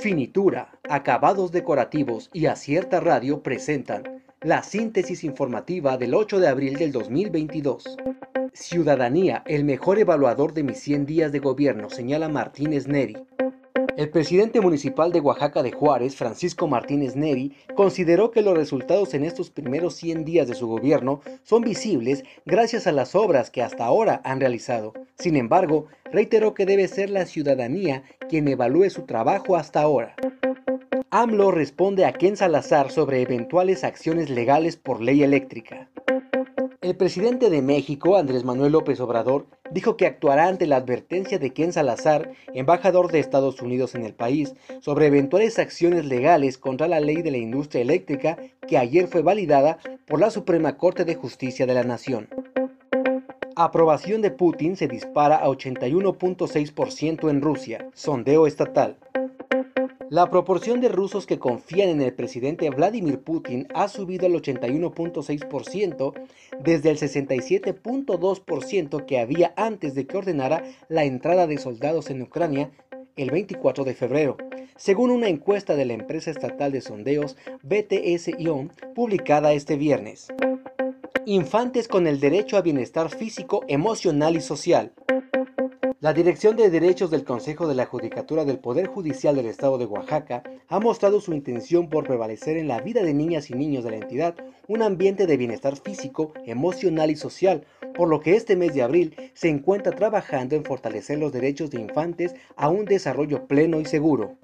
Finitura, acabados decorativos y Acierta Radio presentan la síntesis informativa del 8 de abril del 2022. Ciudadanía, el mejor evaluador de mis 100 días de gobierno, señala Martínez Neri. El presidente municipal de Oaxaca de Juárez, Francisco Martínez Neri, consideró que los resultados en estos primeros 100 días de su gobierno son visibles gracias a las obras que hasta ahora han realizado. Sin embargo, reiteró que debe ser la ciudadanía quien evalúe su trabajo hasta ahora. AMLO responde a Ken Salazar sobre eventuales acciones legales por ley eléctrica. El presidente de México, Andrés Manuel López Obrador, dijo que actuará ante la advertencia de Ken Salazar, embajador de Estados Unidos en el país, sobre eventuales acciones legales contra la ley de la industria eléctrica que ayer fue validada por la Suprema Corte de Justicia de la Nación. Aprobación de Putin se dispara a 81.6% en Rusia, sondeo estatal. La proporción de rusos que confían en el presidente Vladimir Putin ha subido al 81.6% desde el 67.2% que había antes de que ordenara la entrada de soldados en Ucrania el 24 de febrero, según una encuesta de la empresa estatal de sondeos BTS-ION publicada este viernes. Infantes con el derecho a bienestar físico, emocional y social. La Dirección de Derechos del Consejo de la Judicatura del Poder Judicial del Estado de Oaxaca ha mostrado su intención por prevalecer en la vida de niñas y niños de la entidad un ambiente de bienestar físico, emocional y social, por lo que este mes de abril se encuentra trabajando en fortalecer los derechos de infantes a un desarrollo pleno y seguro.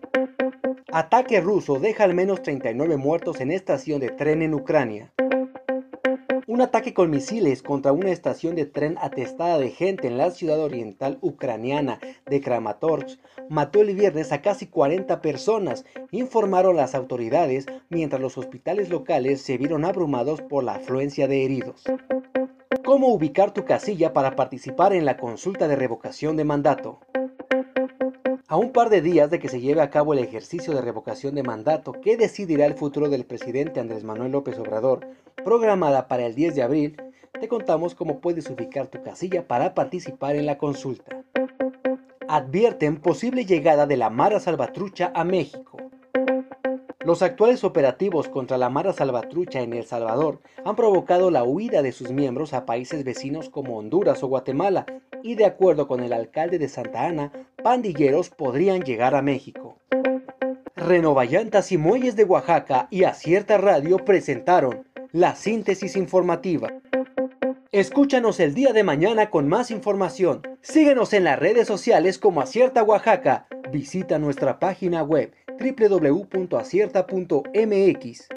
Ataque ruso deja al menos 39 muertos en estación de tren en Ucrania. Un ataque con misiles contra una estación de tren atestada de gente en la ciudad oriental ucraniana de Kramatorsk mató el viernes a casi 40 personas, informaron las autoridades, mientras los hospitales locales se vieron abrumados por la afluencia de heridos. ¿Cómo ubicar tu casilla para participar en la consulta de revocación de mandato? A un par de días de que se lleve a cabo el ejercicio de revocación de mandato que decidirá el futuro del presidente Andrés Manuel López Obrador, programada para el 10 de abril, te contamos cómo puedes ubicar tu casilla para participar en la consulta. Advierten posible llegada de la Mara Salvatrucha a México. Los actuales operativos contra la Mara Salvatrucha en El Salvador han provocado la huida de sus miembros a países vecinos como Honduras o Guatemala y de acuerdo con el alcalde de Santa Ana, pandilleros podrían llegar a México. Renovallantas y Muelles de Oaxaca y Acierta Radio presentaron la síntesis informativa. Escúchanos el día de mañana con más información. Síguenos en las redes sociales como Acierta Oaxaca. Visita nuestra página web www.acierta.mx.